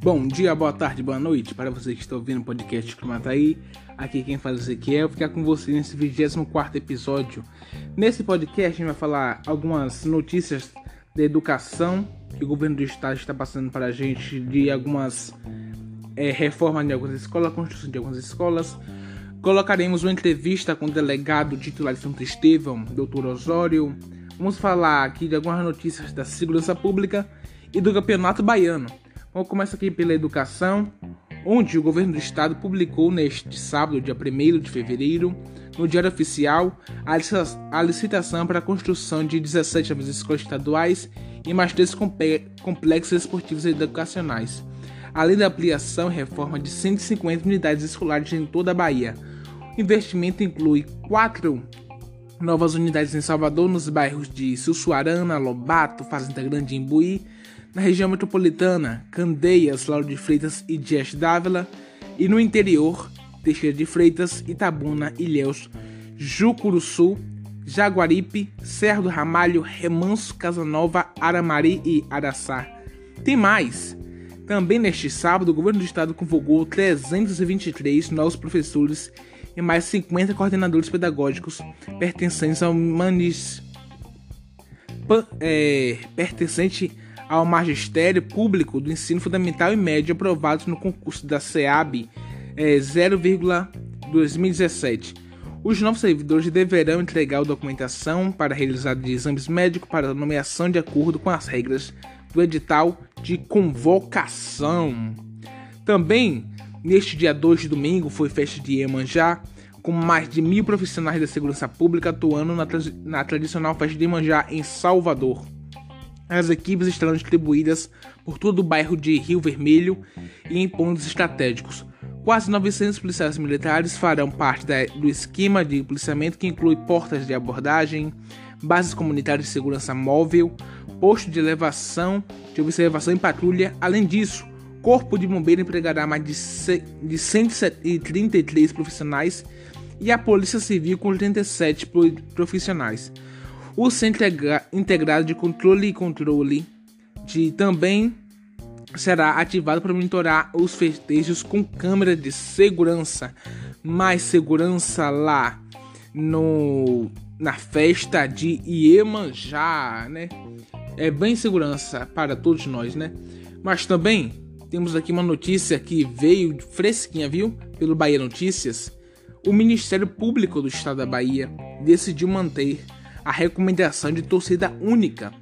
Bom dia, boa tarde, boa noite para você que está ouvindo o podcast Climataí. Aqui quem fala é Ezequiel, ficar com você nesse 24 episódio. Nesse podcast a gente vai falar algumas notícias da educação que o governo do estado está passando para a gente, de algumas é, reformas de algumas escolas, construção de algumas escolas. Colocaremos uma entrevista com o delegado titular de Santo Estevão, Dr. Osório. Vamos falar aqui de algumas notícias da segurança pública e do campeonato baiano. Vamos começar aqui pela educação, onde o governo do estado publicou neste sábado, dia 1 de fevereiro, no Diário Oficial, a licitação para a construção de 17 novas escolas estaduais e mais três complexos esportivos e educacionais, além da ampliação e reforma de 150 unidades escolares em toda a Bahia. O investimento inclui quatro novas unidades em Salvador, nos bairros de Sussuarana, Lobato, Fazenda Grande e Imbuí, na região metropolitana, Candeias, Lauro de Freitas e Dias Dávila, e no interior, Teixeira de Freitas, Itabuna, Ilhéus, Jucuruçu, Jaguaripe, Serra do Ramalho, Remanso, Casanova, Aramari e Araçá. Tem mais! Também neste sábado, o governo do estado convocou 323 novos professores e mais 50 coordenadores pedagógicos pertencentes ao manis... É, pertencente ao magistério público do ensino fundamental e médio aprovados no concurso da SEAB é, 0,2017. Os novos servidores deverão entregar a documentação para realizar de exames médicos para nomeação de acordo com as regras do edital de convocação. Também, neste dia 2 de domingo, foi festa de Iemanjá, com mais de mil profissionais da segurança pública atuando na, tra na tradicional festa de Iemanjá em Salvador. As equipes estarão distribuídas por todo o bairro de Rio Vermelho e em pontos estratégicos. Quase 900 policiais militares farão parte da, do esquema de policiamento que inclui portas de abordagem, bases comunitárias de segurança móvel, posto de elevação, de observação e patrulha. Além disso, Corpo de Bombeiro empregará mais de, de 133 profissionais e a Polícia Civil com 37 profissionais. O Centro Integrado de Controle e Controle de também será ativado para monitorar os festejos com câmera de segurança. Mais segurança lá no na festa de Iemanjá, né? É bem segurança para todos nós, né? Mas também temos aqui uma notícia que veio fresquinha, viu? Pelo Bahia Notícias. O Ministério Público do Estado da Bahia decidiu manter a recomendação de torcida única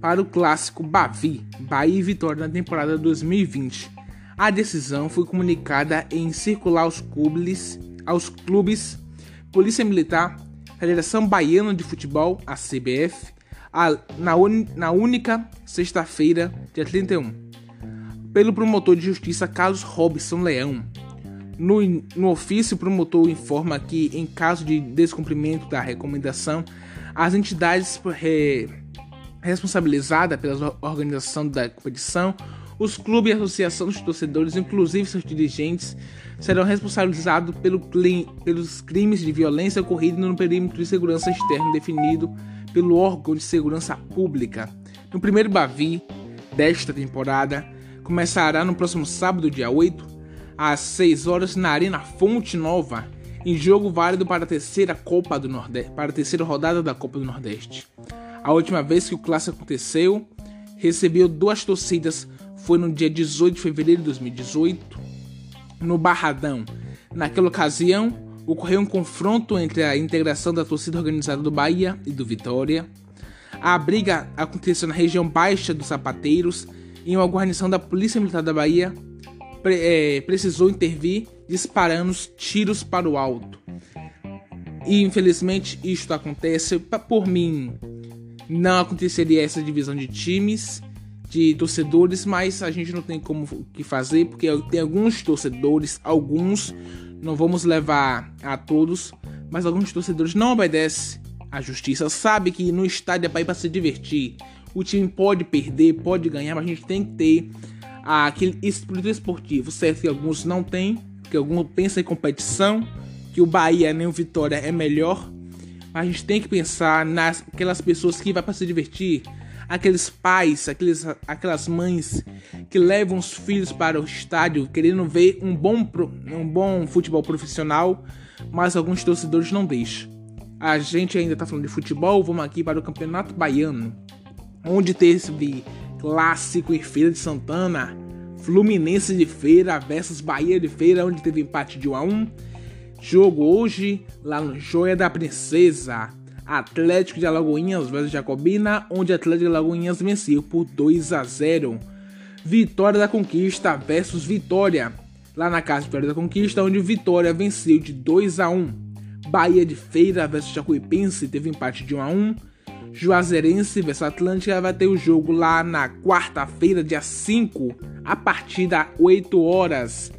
para o clássico Bavi, Bahia e Vitória na temporada 2020. A decisão foi comunicada em circular aos clubes, aos clubes Polícia Militar, Federação Baiana de Futebol, a CBF, a, na, un, na única sexta-feira, dia 31, pelo promotor de justiça Carlos Robson Leão. No, no ofício, o promotor informa que, em caso de descumprimento da recomendação, as entidades re, responsabilizadas pela organização da competição, os clubes e associações de torcedores, inclusive seus dirigentes, serão responsabilizados pelo, pelos crimes de violência ocorridos no perímetro de segurança externo definido pelo órgão de segurança pública. No primeiro Bavi desta temporada, começará no próximo sábado, dia 8, às 6 horas, na Arena Fonte Nova, em jogo válido para a terceira Copa do Nordeste, para a terceira rodada da Copa do Nordeste. A última vez que o clássico aconteceu, recebeu duas torcidas, foi no dia 18 de fevereiro de 2018, no Barradão. Naquela ocasião, ocorreu um confronto entre a integração da torcida organizada do Bahia e do Vitória. A briga aconteceu na região baixa dos Sapateiros, em uma guarnição da Polícia Militar da Bahia pre é, precisou intervir disparando tiros para o alto. E infelizmente isto acontece. Por mim, não aconteceria essa divisão de times, de torcedores, mas a gente não tem como que fazer, porque tem alguns torcedores, alguns, não vamos levar a todos, mas alguns torcedores não obedecem à justiça, sabe que no estádio é para ir para se divertir. O time pode perder, pode ganhar, mas a gente tem que ter aquele espírito esportivo, certo? Que alguns não têm, que alguns pensam em competição, que o Bahia nem o Vitória é melhor. Mas a gente tem que pensar nas aquelas pessoas que vai para se divertir, aqueles pais, aqueles, aquelas mães que levam os filhos para o estádio querendo ver um bom, um bom futebol profissional, mas alguns torcedores não deixam. A gente ainda está falando de futebol, vamos aqui para o Campeonato Baiano, onde teve clássico em Feira de Santana, Fluminense de Feira versus Bahia de Feira, onde teve empate de 1 a 1. Jogo hoje lá no Joia da Princesa. Atlético de Alagoinhas versus Jacobina, onde Atlético de Alagoinhas venceu por 2 a 0. Vitória da Conquista versus Vitória, lá na casa Vitória da Conquista, onde Vitória venceu de 2 a 1. Bahia de Feira versus Jacuipense teve empate de 1 a 1. Juazeirense versus Atlântica vai ter o jogo lá na quarta-feira, dia 5, a partir das 8 horas.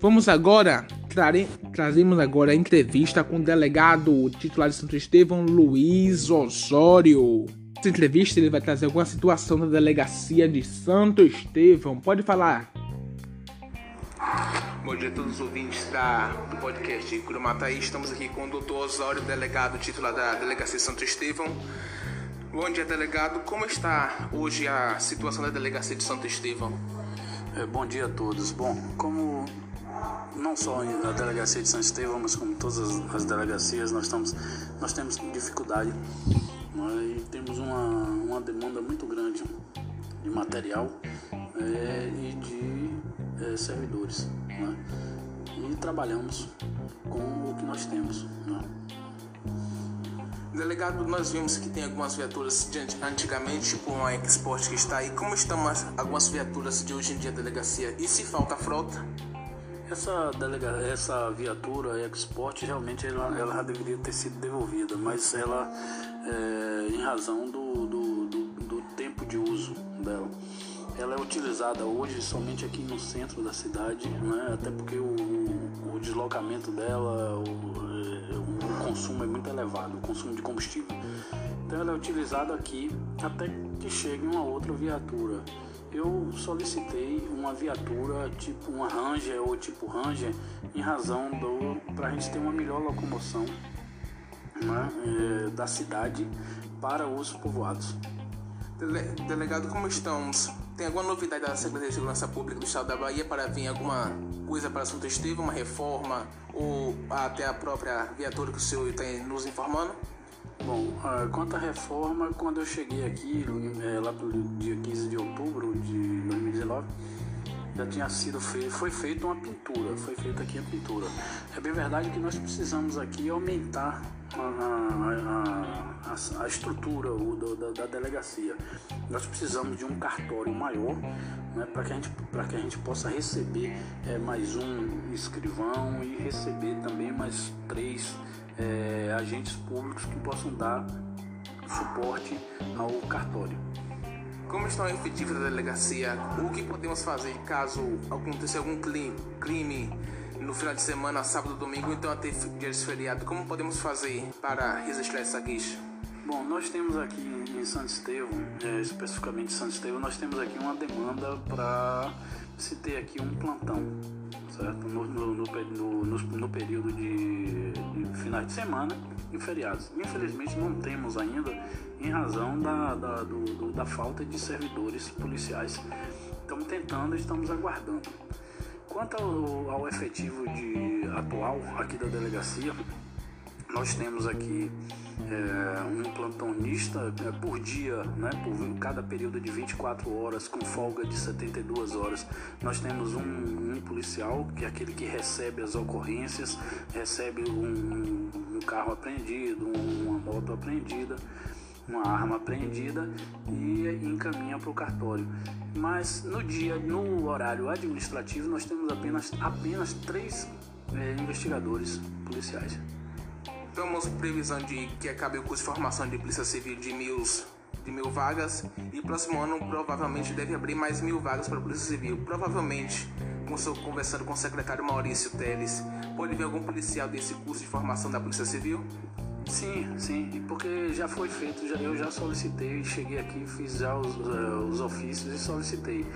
Vamos agora Trare, trazemos agora a entrevista com o delegado titular de Santo Estevão, Luiz Osório. Nessa entrevista ele vai trazer alguma situação da delegacia de Santo Estevão. Pode falar. Bom dia a todos os ouvintes da, do podcast Curumataí. Estamos aqui com o doutor Osório, delegado titular da delegacia de Santo Estevão. Bom dia, delegado. Como está hoje a situação da delegacia de Santo Estevão? É, bom dia a todos. Bom, como não só na delegacia de São Estevão, mas como todas as delegacias, nós, estamos, nós temos dificuldade né, e temos uma, uma demanda muito grande de material é, e de é, servidores. Né, e trabalhamos com o que nós temos. Né. Delegado, nós vimos que tem algumas viaturas de antigamente, tipo uma Export que está aí. Como estão algumas viaturas de hoje em dia, delegacia? E se falta frota? Essa, delega, essa viatura Export realmente ela, ela deveria ter sido devolvida, mas ela, é, em razão do, do, utilizada hoje somente aqui no centro da cidade, né? até porque o, o deslocamento dela, o, é, o consumo é muito elevado, o consumo de combustível. Então ela é utilizada aqui até que chegue uma outra viatura eu solicitei uma viatura tipo uma Ranger ou tipo Ranger em razão do para a gente ter uma melhor locomoção né, é, da cidade para os povoados. Delegado, como estamos? Tem alguma novidade da Secretaria de Segurança Pública do Estado da Bahia para vir alguma coisa para Assunto Estevão, uma reforma ou até a própria viatura que o senhor está nos informando? Bom, quanto à reforma, quando eu cheguei aqui, é, lá pelo dia 15 de outubro de 2019, já tinha sido feito, foi feita uma pintura, foi feita aqui a pintura. É bem verdade que nós precisamos aqui aumentar a, a, a, a estrutura o, da, da, delegacia. Nós precisamos de um cartório maior né, para que, a que a gente possa receber é, mais um escrivão e receber também mais três é, agentes públicos que possam dar suporte ao cartório. Como estão efetivos da delegacia? O que podemos fazer caso aconteça algum crime no final de semana, sábado, domingo, então até dias de feriado? Como podemos fazer para resistir a essa queixa? Bom, nós temos aqui em Santo Estevão, é, especificamente em Santo Estevão, nós temos aqui uma demanda para se ter aqui um plantão, certo? No, no, no, no período de, de, finais de semana e feriados. Infelizmente não temos ainda, em razão da, da, do, do, da falta de servidores policiais. Estamos tentando, estamos aguardando. Quanto ao, ao efetivo de, atual aqui da delegacia, nós temos aqui é, um plantonista é, por dia, né, por cada período de 24 horas, com folga de 72 horas. Nós temos um, um policial, que é aquele que recebe as ocorrências, recebe um, um carro apreendido, uma moto apreendida uma arma apreendida e encaminha para o cartório. Mas no dia, no horário administrativo, nós temos apenas, apenas três é, investigadores policiais. Temos previsão de que acabe o curso de formação de Polícia Civil de mil, de mil vagas e próximo ano provavelmente deve abrir mais mil vagas para a Polícia Civil. Provavelmente, conversando com o secretário Maurício Teles, pode vir algum policial desse curso de formação da Polícia Civil? Sim, sim, porque já foi feito, já, eu já solicitei, cheguei aqui, fiz já os, uh, os ofícios e solicitei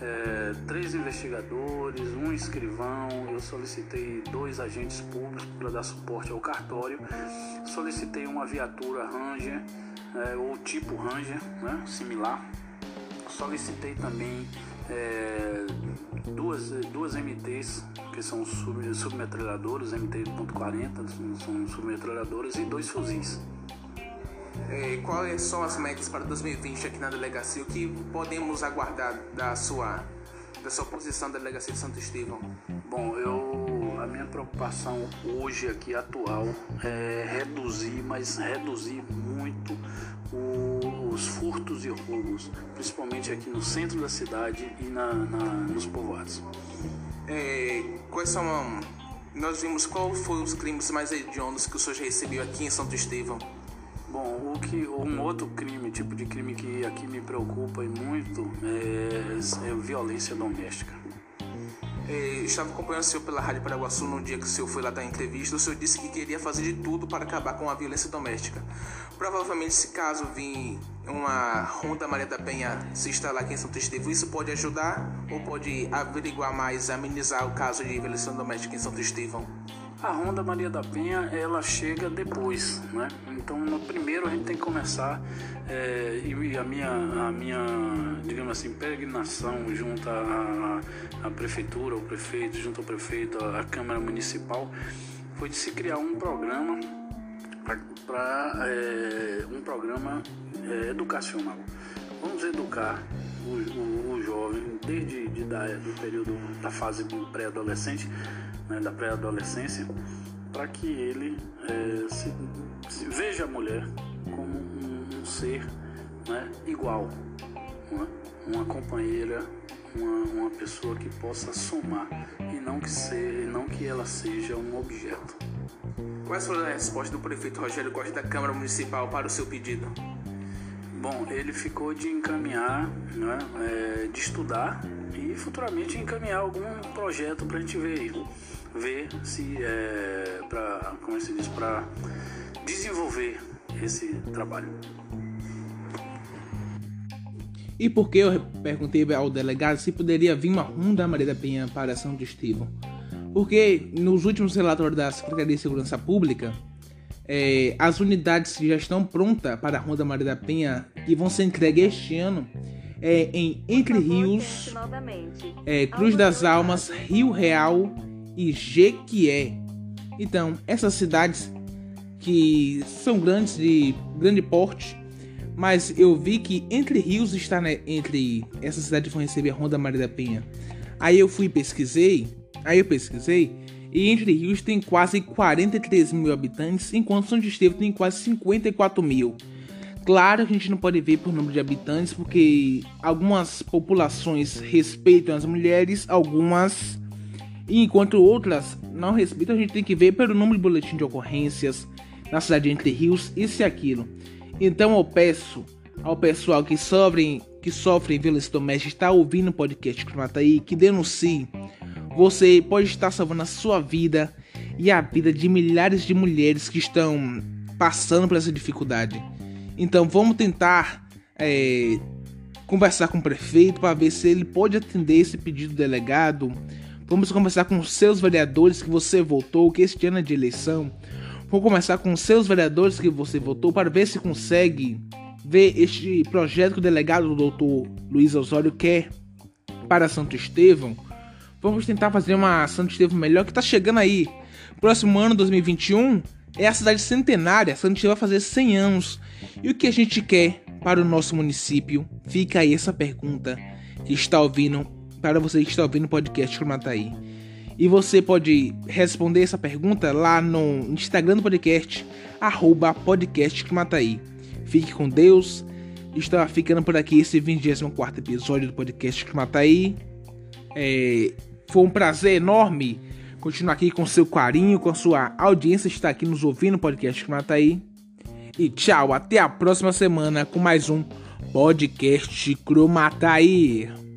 é, três investigadores, um escrivão, eu solicitei dois agentes públicos para dar suporte ao cartório, solicitei uma viatura Ranger é, ou tipo Ranger, né, similar. Solicitei também é, duas, duas MTs, que são sub, submetralhadoras, MT.40, são submetralhadoras, e dois fuzis. É, quais são as metas para 2020 aqui na delegacia? O que podemos aguardar da sua, da sua posição na delegacia de Santo Estevão? Bom, eu a minha preocupação hoje aqui atual é reduzir, mas reduzir muito os furtos e roubos, principalmente aqui no centro da cidade e na, na nos povoados. É, quais são nós vimos qual foi os crimes mais hediondos que o senhor já recebeu aqui em Santo Estevão? Bom, o que um outro crime, tipo de crime que aqui me preocupa e muito é, é violência doméstica. É, estava acompanhando o senhor pela Rádio Paraguaçu no dia que o senhor foi lá dar entrevista. O senhor disse que queria fazer de tudo para acabar com a violência doméstica. Provavelmente, se caso vir uma Ronda Maria da Penha se instalar aqui em Santo Estevão, isso pode ajudar ou pode averiguar mais, amenizar o caso de violência doméstica em Santo Estevão? A Ronda Maria da Penha ela chega depois, né? Então no primeiro a gente tem que começar é, e a minha, a minha, digamos assim, peregrinação junto à, à prefeitura, ao prefeito, junto ao prefeito, à Câmara Municipal, foi de se criar um programa para é, um programa é, educacional. Vamos educar o, o, o jovem desde de, da, do período da fase pré-adolescente né, da pré-adolescência, para que ele é, se, se, veja a mulher como um, um ser né, igual, uma, uma companheira, uma, uma, pessoa que possa somar e não que, ser, não que ela seja um objeto. Quais foram as respostas do prefeito Rogério Costa da Câmara Municipal para o seu pedido? Bom, ele ficou de encaminhar, né, é, de estudar e futuramente encaminhar algum projeto para a gente ver ver se é, para como é se diz para desenvolver esse trabalho. E por que eu perguntei ao delegado se poderia vir uma ronda Maria da Penha para São Estevão? Porque nos últimos relatórios da Secretaria de Segurança Pública, é, as unidades que já estão prontas para a Ronda Maria da Penha, que vão ser entregues este ano, é, em Entre Rios, é, Cruz das Almas, Rio Real e Jequié. Então, essas cidades que são grandes de grande porte, mas eu vi que Entre Rios está né, entre essas cidades vão receber a Ronda Maria da Penha. Aí eu fui pesquisei, aí eu pesquisei e Entre Rios tem quase 43 mil habitantes, enquanto São Estevão tem quase 54 mil. Claro que a gente não pode ver por número de habitantes, porque algumas populações respeitam as mulheres, algumas enquanto outras não respeitam, a gente tem que ver pelo número de boletim de ocorrências na cidade de Entre Rios, isso e aquilo. Então eu peço ao pessoal que sofrem, que sofrem violência doméstica, está ouvindo o podcast aí, que denuncie. Você pode estar salvando a sua vida e a vida de milhares de mulheres que estão passando por essa dificuldade. Então vamos tentar é, conversar com o prefeito para ver se ele pode atender esse pedido do delegado Vamos começar com seus vereadores que você votou, que este ano é de eleição. Vou começar com seus vereadores que você votou para ver se consegue ver este projeto que o delegado doutor Luiz Osório quer para Santo Estevão. Vamos tentar fazer uma Santo Estevão melhor que está chegando aí. Próximo ano, 2021, é a cidade centenária. Santo Estevão vai fazer 100 anos. E o que a gente quer para o nosso município? Fica aí essa pergunta que está ouvindo para você que está ouvindo o podcast Cromataí. E você pode responder essa pergunta lá no Instagram do podcast, arroba podcast Fique com Deus. Está ficando por aqui esse 24 episódio do podcast Cromataí. É, foi um prazer enorme continuar aqui com seu carinho, com a sua audiência, estar aqui nos ouvindo no podcast Cromataí. E tchau, até a próxima semana com mais um podcast Cromataí.